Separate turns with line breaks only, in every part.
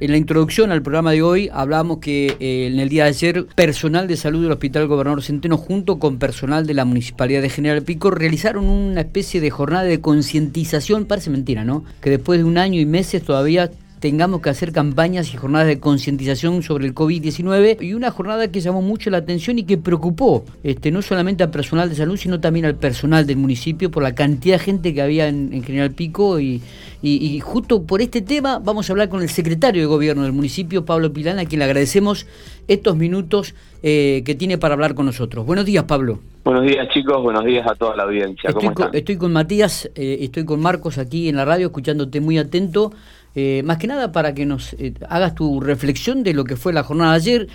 En la introducción al programa de hoy hablamos que eh, en el día de ayer personal de salud del Hospital Gobernador Centeno junto con personal de la Municipalidad de General Pico realizaron una especie de jornada de concientización, parece mentira, ¿no? Que después de un año y meses todavía tengamos que hacer campañas y jornadas de concientización sobre el COVID-19 y una jornada que llamó mucho la atención y que preocupó este, no solamente al personal de salud, sino también al personal del municipio por la cantidad de gente que había en, General Pico y, y, justo por este tema vamos a hablar con el secretario de gobierno del municipio, Pablo Pilana, a quien le agradecemos estos minutos eh, que tiene para hablar con nosotros. Buenos días, Pablo.
Buenos días, chicos. Buenos días a toda la audiencia.
Estoy, con, estoy con Matías, eh, estoy con Marcos aquí en la radio, escuchándote muy atento. Eh, más que nada para que nos eh, hagas tu reflexión de lo que fue la jornada de ayer.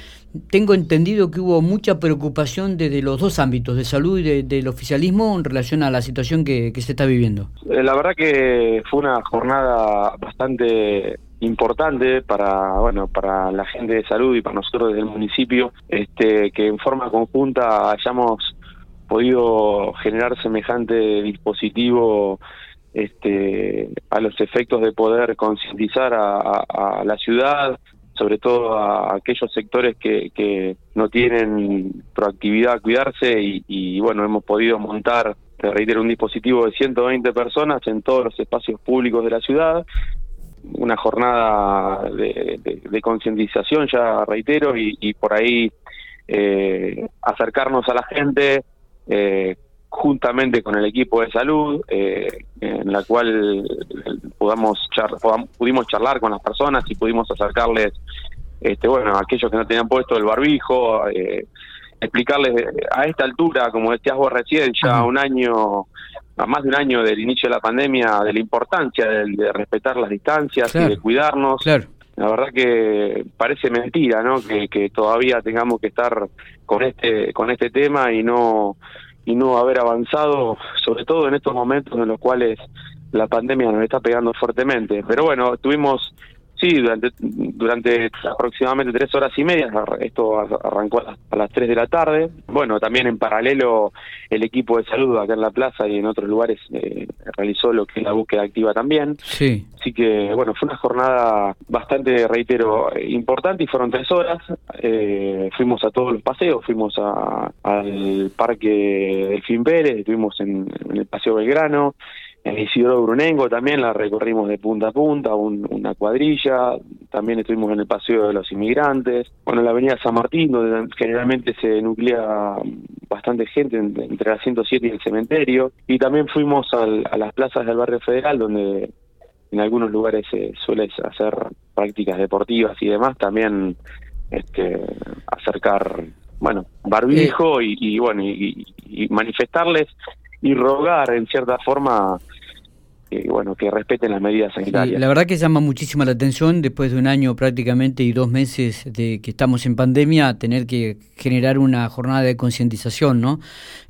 Tengo entendido que hubo mucha preocupación desde los dos ámbitos, de salud y del oficialismo, en relación a la situación que, se está viviendo.
Eh, la verdad que fue una jornada bastante importante para bueno para la gente de salud y para nosotros desde el municipio este que en forma conjunta hayamos podido generar semejante dispositivo este, a los efectos de poder concientizar a, la ciudad, sobre todo a aquellos sectores que, que no tienen proactividad a cuidarse y, bueno, hemos podido montar, te reitero, un dispositivo de 120 personas en todos los espacios públicos de la ciudad, una jornada de, concientización, ya reitero, y, por ahí eh, acercarnos a la gente, eh, juntamente con el equipo de salud, eh, en la cual podamos pudimos charlar con las personas y pudimos acercarles, este, bueno, a aquellos que no tenían puesto el barbijo, eh, explicarles a esta altura, como decías vos recién, ya un año, a más de un año del inicio de la pandemia, de la importancia de, respetar las distancias y de cuidarnos. La verdad que parece mentira, ¿no? Que, que todavía tengamos que estar con este con este tema y no y no haber avanzado, sobre todo en estos momentos en los cuales la pandemia nos está pegando fuertemente. Pero bueno, tuvimos Sí, durante, durante aproximadamente tres horas y media, esto arrancó a las, a tres de la tarde. Bueno, también en paralelo el equipo de salud acá en la plaza y en otros lugares eh, realizó lo que es la búsqueda activa también.
Sí.
Así que, bueno, fue una jornada bastante, reitero, importante y fueron tres horas. Eh, fuimos a todos los paseos, fuimos a, al Parque Delfín Pérez, estuvimos en el Paseo Belgrano, en Isidoro Brunengo también la recorrimos de punta a punta, una cuadrilla, también estuvimos en el Paseo de los Inmigrantes, bueno, en la Avenida San Martín, donde generalmente se nuclea bastante gente entre la 107 y el cementerio, y también fuimos a las plazas del barrio federal, donde en algunos lugares se suele hacer prácticas deportivas y demás, también este, acercar, bueno, barbijo eh. y, bueno, y manifestarles y rogar en cierta forma bueno que respeten las medidas sanitarias.
la verdad que llama muchísima la atención después de un año prácticamente y dos meses de que estamos en pandemia tener que generar una jornada de concientización, ¿no?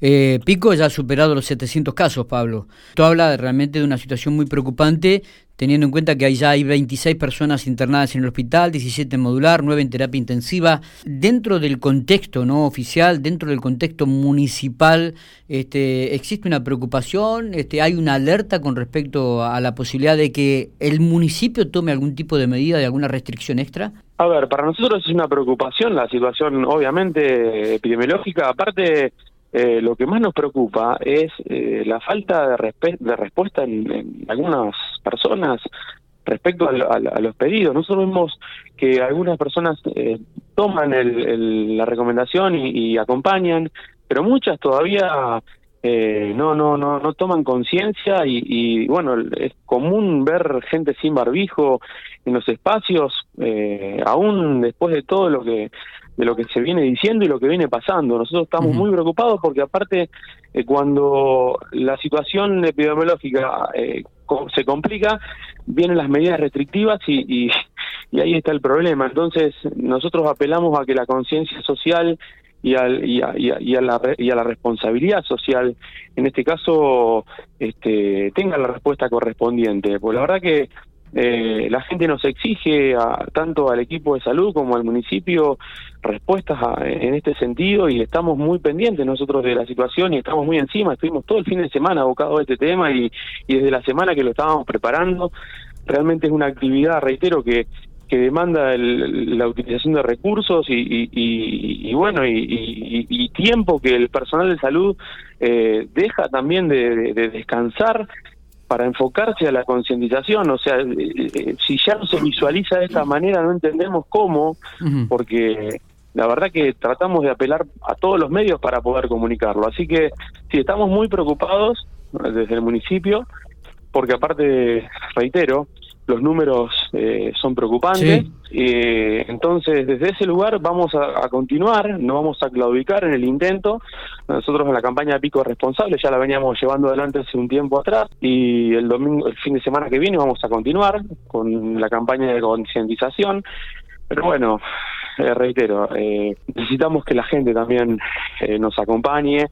Eh, Pico ya ha superado los 700 casos, Pablo. Esto habla realmente de una situación muy preocupante teniendo en cuenta que ya hay 26 personas internadas en el hospital, 17 en modular, 9 en terapia intensiva. Dentro del contexto no oficial, dentro del contexto municipal, este, existe una preocupación, este, hay una alerta con respecto a la posibilidad de que el municipio tome algún tipo de medida, de alguna restricción extra.
A ver, para nosotros es una preocupación la situación, obviamente, epidemiológica. Aparte, eh, lo que más nos preocupa es eh, la falta de, de respuesta en, algunas personas respecto a, los pedidos. Nosotros vemos que algunas personas eh, toman la recomendación y, acompañan, pero muchas todavía no no no no toman conciencia y, y, bueno es común ver gente sin barbijo en los espacios aún después de todo lo que de lo que se viene diciendo y lo que viene pasando. Nosotros estamos muy preocupados porque aparte eh, cuando la situación epidemiológica eh, se complica, vienen las medidas restrictivas y, y, ahí está el problema. Entonces nosotros apelamos a que la conciencia social y, al, y, a, y, a, la, y a la responsabilidad social, en este caso, este, tenga la respuesta correspondiente. Pues la verdad que eh, la gente nos exige a, tanto al equipo de salud como al municipio respuestas en este sentido y estamos muy pendientes nosotros de la situación y estamos muy encima. Estuvimos todo el fin de semana abocados a este tema y, desde la semana que lo estábamos preparando, realmente es una actividad, reitero, que que demanda la utilización de recursos y, bueno, y, tiempo que el personal de salud eh, deja también de, descansar para enfocarse a la concientización, o sea, eh, eh, si ya no se visualiza de esta manera, no entendemos cómo, porque la verdad que tratamos de apelar a todos los medios para poder comunicarlo. Así que sí, estamos muy preocupados desde el municipio, porque aparte, reitero, los números eh, son preocupantes. Eh, entonces, desde ese lugar vamos a, continuar, no vamos a claudicar en el intento. Nosotros en la campaña de Pico Responsable ya la veníamos llevando adelante hace un tiempo atrás y el domingo, el fin de semana que viene vamos a continuar con la campaña de concientización. Pero bueno, eh, reitero, necesitamos que la gente también nos acompañe,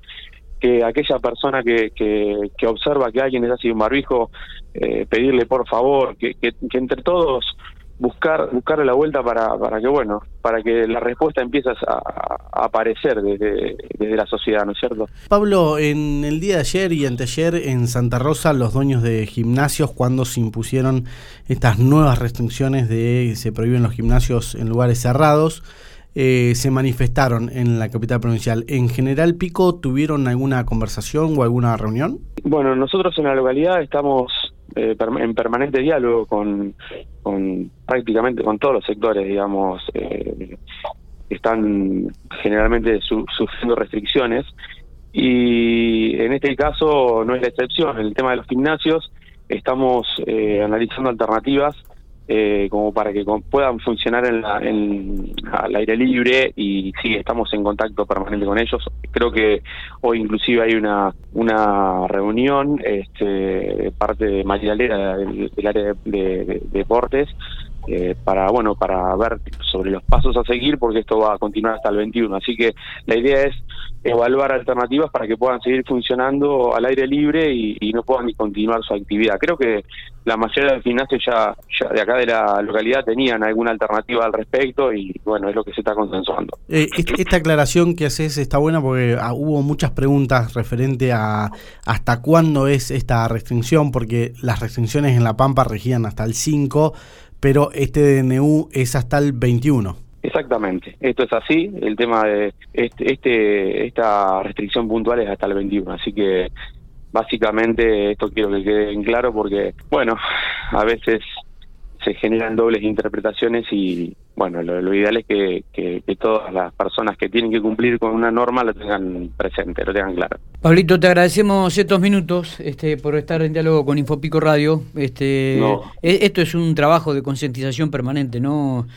que aquella persona que, que, observa que alguien es así un barbijo, eh, pedirle por favor, que, que, entre todos buscar buscarle la vuelta para, para que bueno para que la respuesta empiece a, aparecer desde, desde, la sociedad no es cierto
Pablo en el día de ayer y anteayer en Santa Rosa los dueños de gimnasios cuando se impusieron estas nuevas restricciones de se prohíben los gimnasios en lugares cerrados eh, se manifestaron en la capital provincial. ¿En General Pico tuvieron alguna conversación o alguna reunión?
Bueno, nosotros en la localidad estamos eh, en permanente diálogo con, prácticamente con todos los sectores, digamos, eh, están generalmente sufriendo restricciones y en este caso no es la excepción. En el tema de los gimnasios estamos analizando alternativas eh, como para que puedan funcionar en, la, al aire libre y sí, estamos en contacto permanente con ellos. Creo que hoy inclusive hay una, una reunión este, de parte de Alera del, área de deportes eh, para bueno para ver sobre los pasos a seguir porque esto va a continuar hasta el 21 así que la idea es evaluar alternativas para que puedan seguir funcionando al aire libre y, no puedan continuar su actividad. Creo que la mayoría de gimnasios ya, ya de acá de la localidad tenían alguna alternativa al respecto y bueno es lo que se está consensuando.
Eh, esta aclaración que haces está buena porque ah, hubo muchas preguntas referente a hasta cuándo es esta restricción porque las restricciones en la Pampa regían hasta el 5 pero este DNU es hasta el 21.
Exactamente, esto es así, el tema de este, este, esta restricción puntual es hasta el 21, así que básicamente esto quiero que quede en claro porque, bueno, a veces se generan dobles interpretaciones y, bueno, lo, ideal es que, todas las personas que tienen que cumplir con una norma lo tengan presente, lo tengan claro.
Pablito, te agradecemos estos minutos este, por estar en diálogo con Infopico Radio. Este, e, Esto es un trabajo de concientización permanente, ¿no?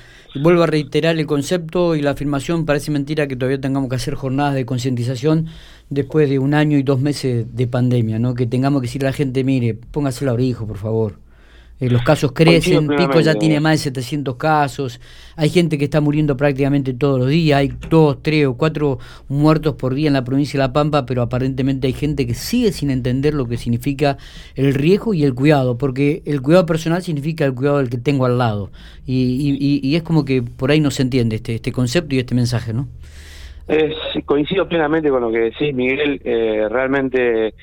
Vuelvo a reiterar el concepto y la afirmación, parece mentira que todavía tengamos que hacer jornadas de concientización después de un año y dos meses de pandemia, ¿no? Que tengamos que decirle a la gente, mire, póngase el abrigo, por favor. Eh, los casos crecen, Pico ya tiene más de 700 casos, hay gente que está muriendo prácticamente todos los días, hay dos, tres o cuatro muertos por día en la provincia de La Pampa, pero aparentemente hay gente que sigue sin entender lo que significa el riesgo y el cuidado, porque el cuidado personal significa el cuidado del que tengo al lado, y, es como que por ahí no se entiende este, este concepto y este mensaje, ¿no?
coincido plenamente con lo que decís, Miguel, eh, realmente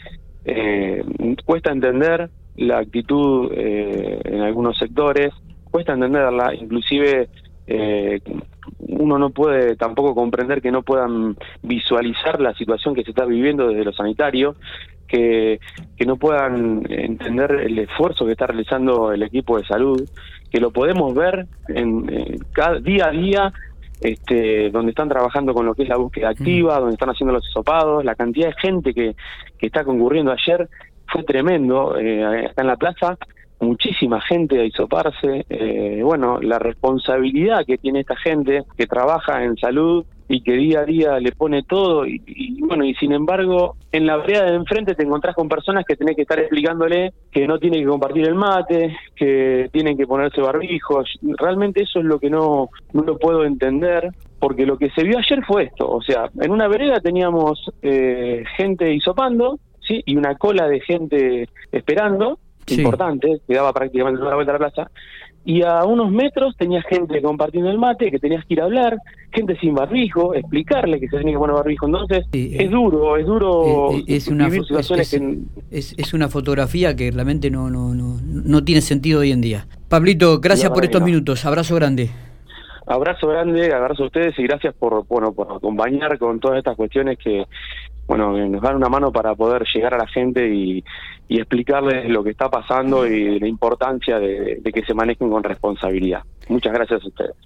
eh, cuesta entender la actitud eh, en algunos sectores, cuesta entenderla, inclusive eh, uno no puede tampoco comprender que no puedan visualizar la situación que se está viviendo desde lo sanitario, que, que no puedan entender el esfuerzo que está realizando el equipo de salud, que lo podemos ver en, cada día a día este, donde están trabajando con lo que es la búsqueda activa, donde están haciendo los hisopados, la cantidad de gente que, que está concurriendo. Ayer fue tremendo, eh, acá en la plaza, muchísima gente a hisoparse, eh, bueno, la responsabilidad que tiene esta gente que trabaja en salud y que día a día le pone todo y, bueno, y sin embargo, en la vereda de enfrente te encontrás con personas que tenés que estar explicándole que no tienen que compartir el mate, que tienen que ponerse barbijos, realmente eso es lo que no, no lo puedo entender, porque lo que se vio ayer fue esto, o sea, en una vereda teníamos eh, gente hisopando, y una cola de gente esperando, importante, que daba prácticamente toda la vuelta a la plaza, y a unos metros tenías gente compartiendo el mate, que tenías que ir a hablar, gente sin barbijo, explicarle que se tenía que poner barbijo. Entonces, es eh, duro, es duro
eh, es, una, es, es, una fotografía que realmente no, no, no, no tiene sentido hoy en día. Pablito, gracias por estos minutos. Abrazo grande.
Abrazo grande, abrazo a ustedes y gracias por, bueno, por acompañar con todas estas cuestiones que, bueno, nos dan una mano para poder llegar a la gente y, explicarles lo que está pasando y la importancia de que se manejen con responsabilidad. Muchas gracias a ustedes.